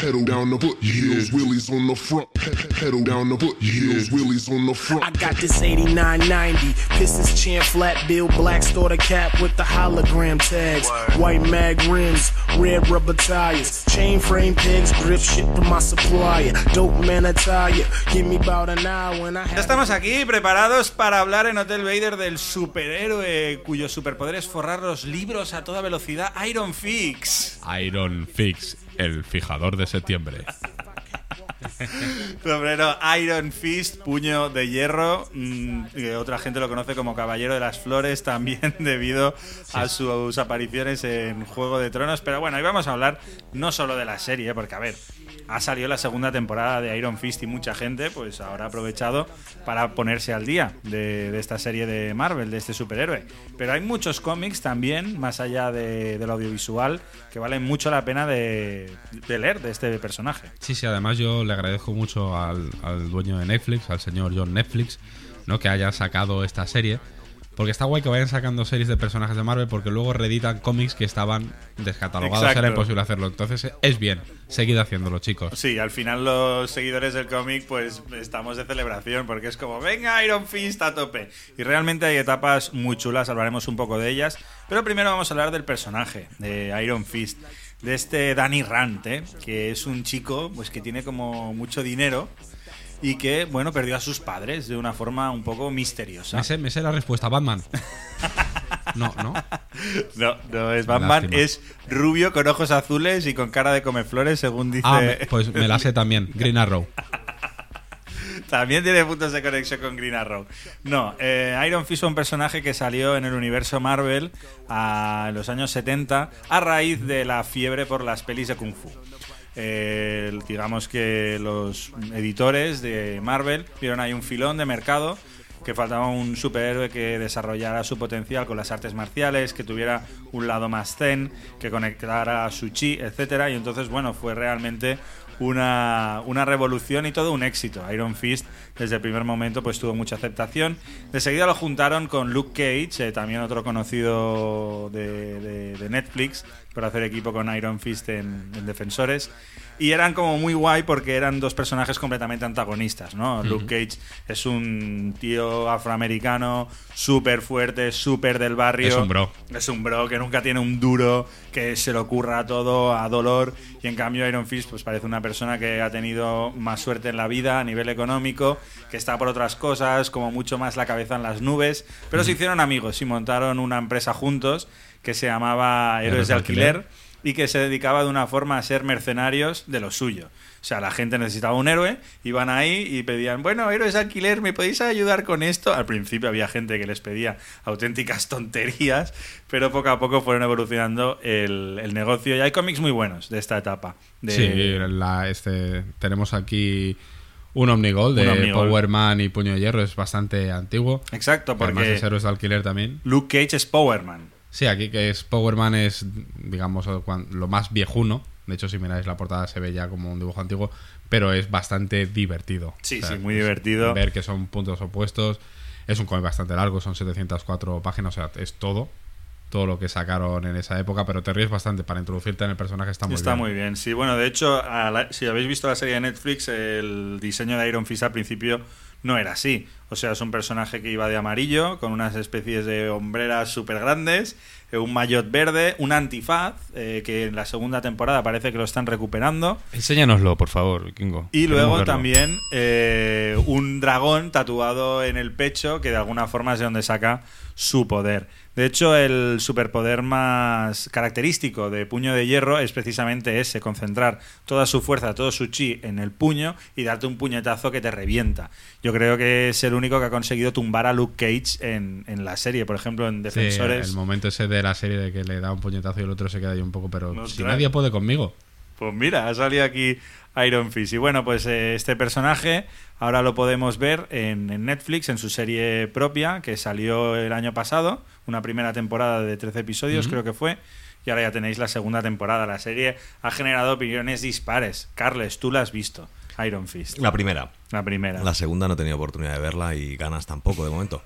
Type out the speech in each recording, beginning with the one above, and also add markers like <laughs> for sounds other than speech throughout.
Pedal down the foot, heels, wheelies on the front. Pedal down the foot, heels, wheelies on the front. I got this 8990 Pistons chin flat bill black starter cap with the hologram tags. White mag rims red rubber tires. Chain frame pegs grip shit to my supplier. Dope man attire. Give me about an hour when I Ya have estamos aquí preparados para hablar en Hotel Vader del superhéroe cuyo superpoder es forrar los libros a toda velocidad, Iron Fix. Iron Fix, el fijador de septiembre. <laughs> Sombrero Iron Fist, puño de hierro. mm, que otra gente lo conoce como Caballero de las Flores <laughs> también debido a sus apariciones en Juego de Tronos. Pero bueno, hoy vamos a hablar no solo de la serie, porque a ver, ha salido la segunda temporada de Iron Fist y mucha gente pues ahora ha aprovechado para ponerse al día de, esta serie de Marvel, de este superhéroe. Pero hay muchos cómics también, más allá de, del audiovisual, que valen mucho la pena de, de leer de este personaje. Sí, sí, además yo le agradezco mucho al, al dueño de Netflix, al señor John Netflix, ¿no? que haya sacado esta serie. Porque está guay que vayan sacando series de personajes de Marvel porque luego reeditan cómics que estaban descatalogados, Exacto. era imposible hacerlo. Entonces es bien, seguid haciéndolo, chicos. Sí, al final los seguidores del cómic pues estamos de celebración porque es como, venga Iron Fist a tope. Y realmente hay etapas muy chulas, hablaremos un poco de ellas. Pero primero vamos a hablar del personaje de Iron Fist, de este Danny Rand, ¿eh? que es un chico pues que tiene como mucho dinero y que, bueno, perdió a sus padres de una forma un poco misteriosa. Me sé, me sé la respuesta, Batman. <laughs> No, no. No, no es Batman, Lástima. es rubio con ojos azules y con cara de comeflores, según dice... Ah, pues me la sé también, Green Arrow. <laughs> También tiene puntos de conexión con Green Arrow. No, eh, Iron Fist fue un personaje que salió en el universo Marvel a en los años 70 a raíz de la fiebre por las pelis de Kung Fu. Eh, digamos que los editores de Marvel vieron ahí un filón de mercado que faltaba un superhéroe que desarrollara su potencial con las artes marciales, que tuviera un lado más zen, que conectara a su chi, etcétera, y entonces bueno, fue realmente una, una revolución y todo un éxito. Iron Fist desde el primer momento pues tuvo mucha aceptación. De seguida lo juntaron con Luke Cage, eh, también otro conocido de, de- de Netflix, por hacer equipo con Iron Fist en, en Defensores. Y eran como muy guay porque eran dos personajes completamente antagonistas, ¿no? Luke Cage es un tío afroamericano súper fuerte, súper del barrio. Es un bro. Es un bro que nunca tiene un duro, que se lo ocurra todo a dolor. Y en cambio Iron Fist pues parece una persona que ha tenido más suerte en la vida a nivel económico, que está por otras cosas, como mucho más la cabeza en las nubes. Pero se hicieron amigos y montaron una empresa juntos que se llamaba Héroes de Alquiler y que se dedicaba de una forma a ser mercenarios de lo suyo. O sea, la gente necesitaba un héroe, iban ahí y pedían, bueno, héroes de alquiler, ¿me podéis ayudar con esto? Al principio había gente que les pedía auténticas tonterías, pero poco a poco fueron evolucionando el, el negocio y hay cómics muy buenos de esta etapa. De, Sí, la, este, tenemos aquí un Omnigol de Un Omnigol. Power Man y Puño de Hierro, es bastante antiguo. Exacto, Además porque es héroes de alquiler también. Luke Cage es Powerman. Sí, aquí que es Power Man es, digamos, lo más viejuno. De hecho, si miráis la portada se ve ya como un dibujo antiguo, pero es bastante divertido. Sí, O sea, sí, muy divertido. Ver que son puntos opuestos. Es un cómic bastante largo, son 704 páginas, o sea, es todo. Todo lo que sacaron en esa época, pero te ríes bastante para introducirte en el personaje. Está muy Está bien. muy bien, sí. Bueno, de hecho, a la- si habéis visto la serie de Netflix, el diseño de Iron Fist al principio no era así. O sea, es un personaje que iba de amarillo, con unas especies de hombreras súper grandes, un maillot verde, un antifaz, eh, que en la segunda temporada parece que lo están recuperando. Enséñanoslo, por favor, Kingo. Y luego también eh, un dragón tatuado en el pecho, que de alguna forma es de donde saca su poder. De hecho, el superpoder más característico de Puño de Hierro es precisamente ese, concentrar toda su fuerza, todo su chi en el puño y darte un puñetazo que te revienta. Yo creo que es el único que ha conseguido tumbar a Luke Cage en, en la serie, por ejemplo, en Sí, Defensores. el momento ese de la serie de que le da un puñetazo y el otro se queda ahí un poco, pero No, si nadie puede conmigo. Pues mira, ha salido aquí Iron Fist. Y bueno, pues eh, este personaje ahora lo podemos ver en, en Netflix, en su serie propia, que salió el año pasado, una primera temporada de 13 episodios, creo que fue. Y ahora ya tenéis la segunda temporada. La serie ha generado opiniones dispares. Carles, tú la has visto. Iron Fist. La primera. La primera. La segunda no he tenido oportunidad de verla y ganas tampoco de momento.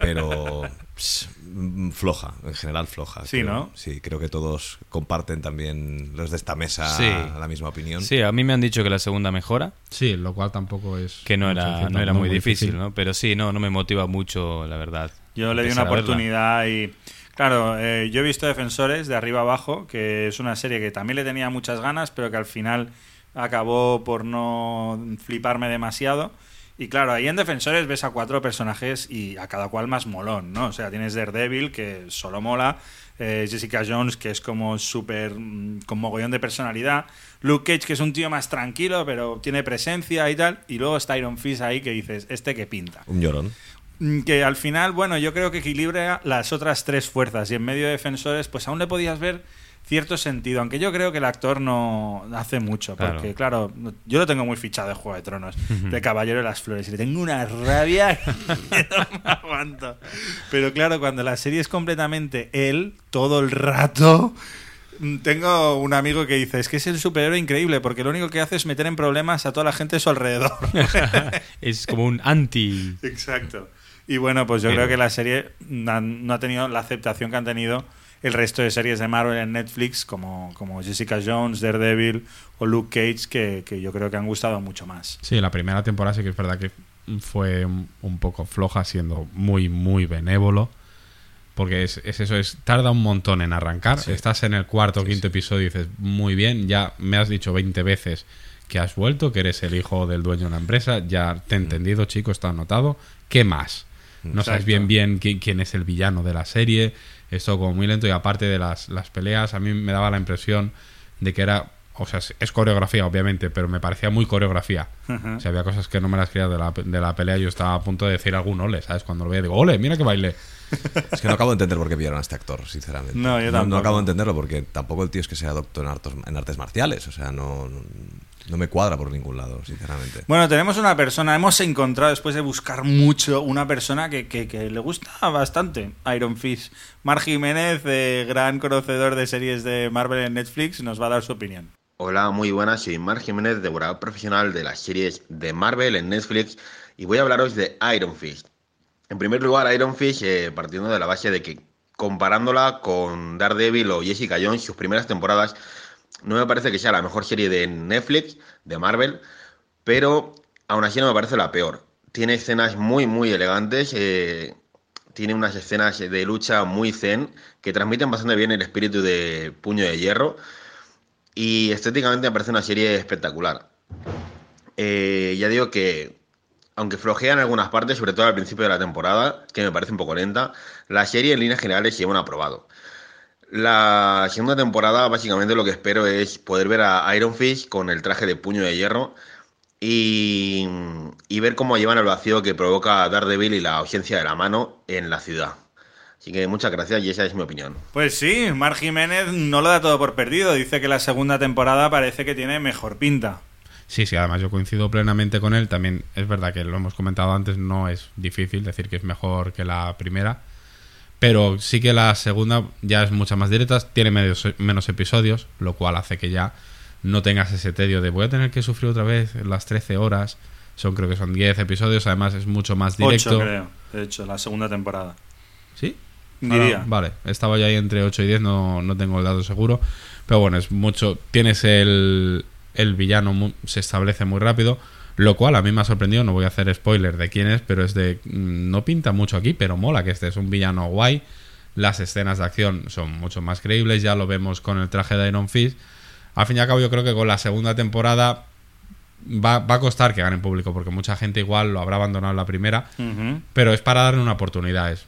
Pero pss, mm, floja, en general floja. Sí, creo. ¿no? Sí, creo que todos comparten también los de esta mesa Sí. la misma opinión. Sí, a mí me han dicho que la segunda mejora, Sí, lo cual tampoco es. que no era, no era muy difícil, ¿no? Pero sí, no, no me motiva mucho, la verdad. Yo le di una oportunidad y. Claro, eh, yo he visto Defensores de arriba abajo, que es una serie que también le tenía muchas ganas, pero que al final acabó por no fliparme demasiado. Y claro, ahí en Defensores ves a cuatro personajes y a cada cual más molón, ¿no? O sea, tienes Daredevil, que solo mola, eh, Jessica Jones, que es como súper. mm, con mogollón de personalidad, Luke Cage, que es un tío más tranquilo, pero tiene presencia y tal, y luego está Iron Fist ahí que dices, este que pinta. Un llorón. Mm, que al final, bueno, yo creo que equilibra las otras tres fuerzas y en medio de defensores, pues aún le podías ver cierto sentido, aunque yo creo que el actor no hace mucho, porque claro, yo lo tengo muy fichado de Juego de Tronos, de Caballero de las Flores, y le tengo una rabia que <laughs> no me aguanto. Pero claro, cuando la serie es completamente él, todo el rato... mm, Tengo un amigo que dice, es que es el superhéroe increíble, porque lo único que hace es meter en problemas a toda la gente a su alrededor. <laughs> es como un anti. Exacto. Y bueno, pues yo Pero- creo que la serie na- no ha tenido la aceptación que han tenido el resto de series de Marvel en Netflix, como, como Jessica Jones, Daredevil o Luke Cage, que, que yo creo que han gustado mucho más. Sí, la primera temporada sí que es verdad que fue un, poco floja, siendo muy, muy benévolo. Porque es, es eso, es tarda un montón en arrancar. Estás en el cuarto o quinto episodio y dices, muy bien, ya me has dicho 20 veces que has vuelto, que eres el hijo del dueño de una empresa, ya te he entendido, chico, está anotado. ¿Qué más? No sabes bien bien quién, quién es el villano de la serie. Esto como muy lento y aparte de las, las peleas, a mí me daba la impresión de que era... O sea, es- coreografía, obviamente, pero me parecía muy coreografía. O sea, había cosas que no me las creía de la, de la pelea. Yo estaba a punto de decir algún ole, ¿sabes? Cuando lo veía, digo, ole, mira que baile. Es que no acabo de entender por qué pillaron a este actor, sinceramente. No, yo tampoco. acabo de entenderlo porque tampoco el tío es que sea doctor en artes, en artes marciales. O sea, no, no, no me cuadra por ningún lado, sinceramente. Bueno, tenemos una persona, hemos encontrado después de buscar mucho, una persona que, que- que le gusta bastante Iron Fist. Mar Jiménez, eh, gran conocedor de series de Marvel en Netflix, nos va a dar su opinión. Hola, muy buenas, soy Mar Jiménez, devorador profesional de las series de Marvel en Netflix y voy a hablaros de Iron Fist. En primer lugar, Iron Fist, eh, partiendo de la base de que comparándola con Daredevil o Jessica Jones, sus primeras temporadas, no me parece que sea la mejor serie de Netflix, de Marvel, pero aún así no me parece la peor. Tiene escenas muy, muy elegantes, eh, tiene unas escenas de lucha muy zen que transmiten bastante bien el espíritu de Puño de Hierro y estéticamente me parece una serie espectacular. Eh, ya digo que, aunque flojea en algunas partes, sobre todo al principio de la temporada, que me parece un poco lenta, la serie en líneas generales lleva un aprobado. La segunda temporada, básicamente lo que espero es poder ver a Iron Fist con el traje de puño de hierro y, y ver cómo llevan el vacío que provoca Daredevil y la ausencia de la mano en la ciudad. Así que muchas gracias y esa es mi opinión. Pues sí, Mar Jiménez no lo da todo por perdido. Dice que la segunda temporada parece que tiene mejor pinta. Sí, sí, además yo coincido plenamente con él. También es verdad que lo hemos comentado antes, no es difícil decir que es mejor que la primera. Pero sí que la segunda ya es mucha más directa, tiene menos, menos episodios, lo cual hace que ya no tengas ese tedio de voy a tener que sufrir otra vez las 13 horas. Son creo que son 10 episodios, además es mucho más directo. Ocho, creo. De hecho, la segunda temporada. ¿Sí? Diría. Ah, vale, estaba ya ahí entre 8 y 10, no, no tengo el dato seguro. Pero bueno, es mucho. Tienes el, el villano, se establece muy rápido. Lo cual a mí me ha sorprendido, no voy a hacer spoiler de quién es, pero es de. mm, No pinta mucho aquí, pero mola que este es un villano guay. Las escenas de acción son mucho más creíbles, ya lo vemos con el traje de Iron Fist. Al fin y al cabo, yo creo que con la segunda temporada va, va a costar que gane público, porque mucha gente igual lo habrá abandonado en la primera. Pero es para darle una oportunidad. es-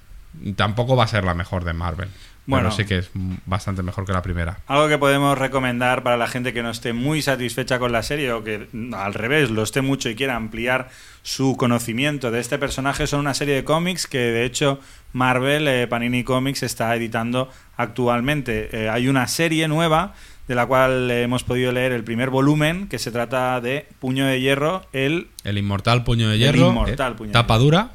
Tampoco va a ser la mejor de Marvel. Bueno. Sí que es bastante mejor que la primera. Algo que podemos recomendar para la gente que no esté muy satisfecha con la serie o que al revés lo esté mucho y quiera ampliar su conocimiento de este personaje son una serie de cómics que de hecho Marvel, eh, Panini Comics, está editando actualmente. Eh, hay una serie nueva de la cual eh, hemos podido leer el primer volumen que se trata de Puño de Hierro, el El inmortal puño de El hierro. inmortal eh, puño de tapa hierro. dura.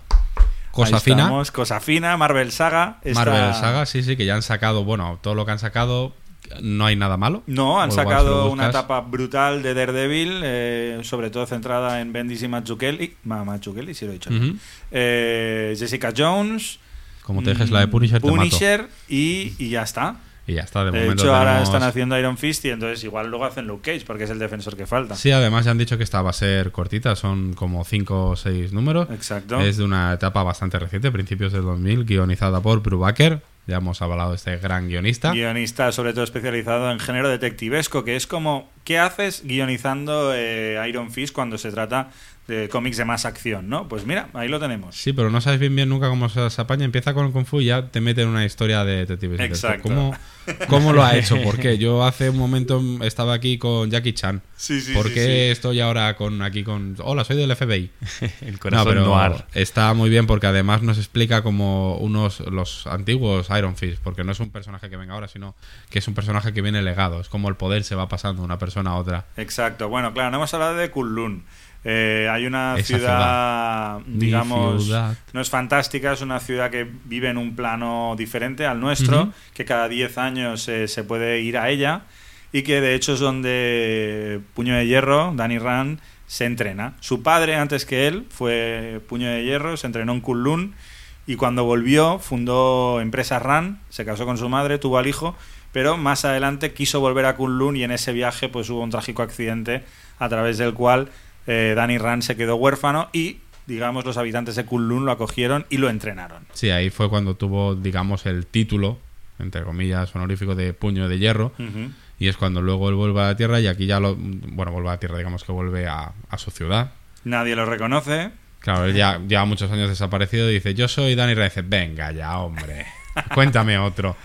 Cosa Ahí fina. estamos, cosa fina, Marvel Saga. esta- Marvel Saga, sí, sí, que ya han sacado, bueno, todo lo que han sacado, no hay nada malo. No, han si sacado una etapa brutal de Daredevil, eh, sobre todo centrada en Bendis y Mazzucchelli. Ma- Mazzucchelli, sí lo he dicho. Ujú. Eh, Jessica Jones. Como te dejes la de Punisher, te mato. Punisher y, y ya está. Y ya está, de, De momento hecho, ahora tenemos- están haciendo Iron Fist y entonces igual luego hacen Luke Cage porque es el defensor que falta. Sí, además ya han dicho que esta va a ser cortita, son como 5 o 6 números. Exacto. Es de una etapa bastante reciente, principios del 2000, guionizada por Brubaker. Ya hemos hablado de este gran guionista. Guionista, sobre todo especializado en género detectivesco, que es como, ¿qué haces guionizando eh, Iron Fist cuando se trata de cómics de más acción, no? Pues mira, ahí lo tenemos. Sí, pero no sabes bien bien nunca cómo se, se apaña. Empieza con el Kung Fu y ya te mete en una historia de detectives. Exacto. ¿Cómo, ¿Cómo lo ha <laughs> hecho? ¿Por qué? Yo hace un momento estaba aquí con Jackie Chan. Sí, sí, ¿Por sí, qué estoy ahora con aquí con... Hola, soy del FBI. <laughs> El No, corazón pero noir. está muy bien porque además nos explica como unos los antiguos Iron Fist, porque no es un personaje que venga ahora, sino que es un personaje que viene legado. Es como el poder se va pasando de una persona a otra. Exacto. Bueno, claro, no hemos hablado de Kunlun. Eh, hay una ciudad, digamos, ciudad. no es fantástica, es una ciudad que vive en un plano diferente al nuestro, que cada 10 años eh, se puede ir a ella y que de hecho es donde Puño de Hierro, Danny Rand, se entrena. Su padre, antes que él, fue Puño de Hierro, se entrenó en Kunlun y cuando volvió fundó empresa Rand, se casó con su madre, tuvo al hijo, pero más adelante quiso volver a Kunlun y en ese viaje pues hubo un trágico accidente a través del cual eh, Danny Rand se quedó huérfano y digamos los habitantes de Kunlun lo acogieron y lo entrenaron. Sí, ahí fue cuando tuvo, digamos, el título, entre comillas, honorífico de Puño de Hierro. Y es cuando luego él vuelve a la Tierra y aquí ya lo... Bueno, vuelve a la Tierra, digamos que vuelve a, a su ciudad. Nadie lo reconoce. Claro, él ya lleva muchos años desaparecido y dice, yo soy Danny Rand. Y dice, venga ya, hombre, <laughs> cuéntame otro.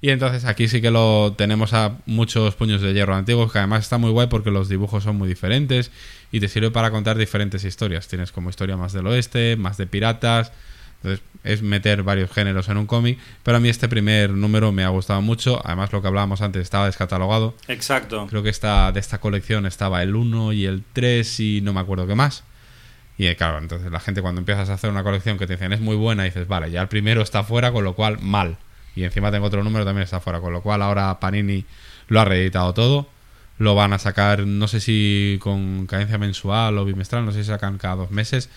Y entonces aquí sí que lo tenemos a muchos puños de hierro antiguos, que además está muy guay porque los dibujos son muy diferentes y te sirve para contar diferentes historias. Tienes como historia más del oeste, más de piratas. Entonces es meter varios géneros en un cómic. Pero a mí este primer número me ha gustado mucho. Además lo que hablábamos antes estaba descatalogado. Exacto. Creo que esta, de esta colección estaba el 1 y el 3 y no me acuerdo qué más. Y eh, claro, entonces la gente cuando empiezas a hacer una colección que te dicen es muy buena, dices, vale, ya el primero está fuera, con lo cual mal. Y encima tengo otro número también está fuera, con lo cual ahora Panini lo ha reeditado todo. Lo van a sacar, no sé si con cadencia mensual o bimestral, no sé si sacan cada dos meses.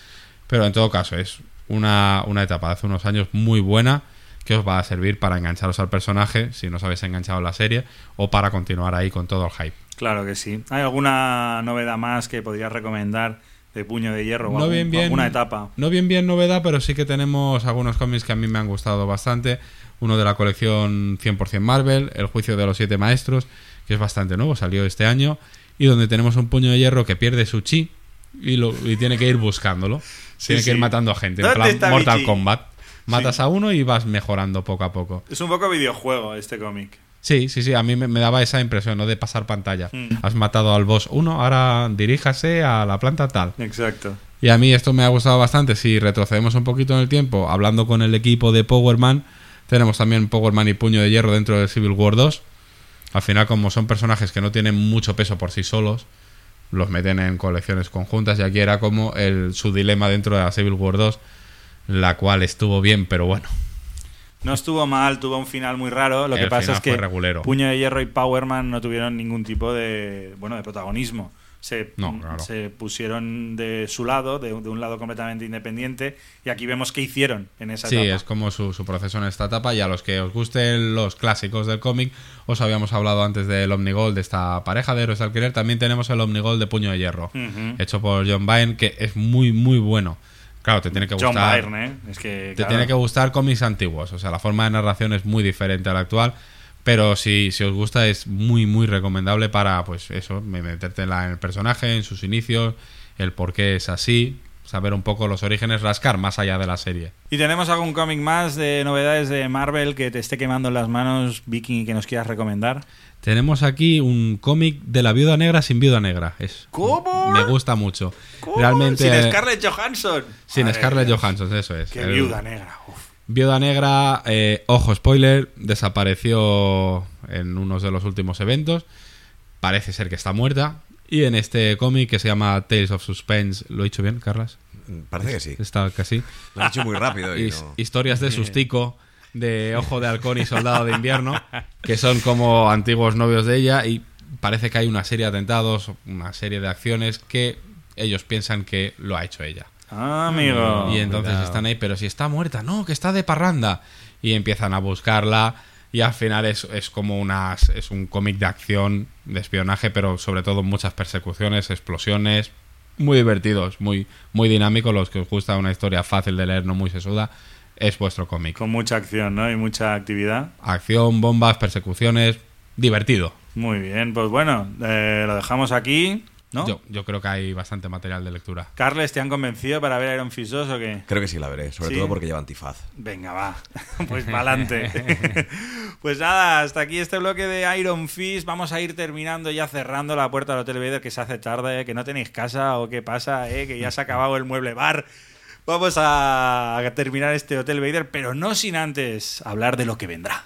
Pero en todo caso, es una, una etapa de hace unos años muy buena que os va a servir para engancharos al personaje si no os habéis enganchado en la serie o para continuar ahí con todo el hype. Claro que sí. ¿Hay alguna novedad más que podrías recomendar de Puño de Hierro o no algún- bien bien alguna etapa? no bien bien novedad pero sí que tenemos algunos cómics que a mí me han gustado bastante uno de la colección 100% Marvel El juicio de los siete maestros que es bastante nuevo salió este año y donde tenemos un puño de hierro que pierde su chi y, lo, y tiene que ir buscándolo tiene que ir matando a gente en ¿Dónde plan Mortal? Kombat matas a uno y vas mejorando poco a poco Es un poco videojuego este cómic. Sí, sí, sí, a mí me, me daba esa impresión, ¿no? De pasar pantalla. Mm. Has matado al boss 1, ahora diríjase a la planta tal. Exacto. Y a mí esto me ha gustado bastante. Si retrocedemos un poquito en el tiempo, hablando con el equipo de Power Man, tenemos también Power Man y Puño de Hierro dentro del Civil War 2. Al final, como son personajes que no tienen mucho peso por sí solos, los meten en colecciones conjuntas. Y aquí era como el, su dilema dentro de la Civil War 2, la cual estuvo bien, pero bueno. No estuvo mal, tuvo un final muy raro. Lo que pasa es que regulero. Puño de Hierro y Powerman no tuvieron ningún tipo de bueno de protagonismo. Se, No, claro. se pusieron de su lado, de, de un lado completamente independiente, y aquí vemos qué hicieron en esa Sí, etapa. es como su, su proceso en esta etapa. Y a los que os gusten los clásicos del cómic, os habíamos hablado antes del Omnigol de esta pareja de héroes de alquiler. También tenemos el Omnigol de Puño de Hierro, hecho por John Byrne, que es muy, muy bueno. Claro, te tiene que John gustar. Byrne, ¿eh? Es que, Te claro, tiene que gustar cómics antiguos. O sea, la forma de narración es muy diferente a la actual. Pero si, si os gusta, es muy, muy recomendable para, pues eso, meterte en, la- en el personaje, en sus inicios, el por qué es así, saber un poco los orígenes, rascar más allá de la serie. ¿Y tenemos algún cómic más de novedades de Marvel que te esté quemando en las manos, Viking, y que nos quieras recomendar? Tenemos aquí un cómic de la viuda negra sin viuda negra. Es, ¿Cómo? Me gusta mucho. ¿Cómo? Realmente. Sin Scarlett Johansson. sin Madre Scarlett. Johansson, eso es. Qué El- viuda negra. uf. Viuda Negra, eh, ojo, spoiler, desapareció en unos de los últimos eventos. Parece ser que está muerta. Y en este cómic que se llama Tales of Suspense, ¿lo he dicho bien, Carlas? Parece que sí. Está casi. Lo he hecho muy rápido. Y no- Historias de <laughs> sustico. de Ojo de Halcón y Soldado de Invierno, que son como antiguos novios de ella y parece que hay una serie de atentados, una serie de acciones que ellos piensan que lo ha hecho ella. Ah, amigo. y entonces están ahí, pero si está muerta, no, que está de parranda. Y empiezan a buscarla y al final es, es como unas, es un cómic de acción, de espionaje, pero sobre todo muchas persecuciones, explosiones, muy divertidos, muy, muy dinámicos, los que os gusta una historia fácil de leer, no muy sesuda, es vuestro cómic. Con mucha acción, ¿no? Y mucha actividad. Acción, bombas, persecuciones, divertido. Muy bien, pues bueno, eh, lo dejamos aquí, ¿no? Yo, yo creo que hay bastante material de lectura. Carles, ¿te han convencido para ver Iron Fist 2 o qué? Creo que sí la veré, sobre ¿Sí? todo porque lleva antifaz. Venga, va. <laughs> Pues para adelante. <laughs> pues nada, hasta aquí este bloque de Iron Fist. Vamos a ir terminando ya cerrando la puerta del Hotel Vader, que se hace tarde, que no tenéis casa o qué pasa, ¿eh? que ya se ha acabado el mueble bar. Vamos a a terminar este Hotel Vader, pero no sin antes hablar de lo que vendrá.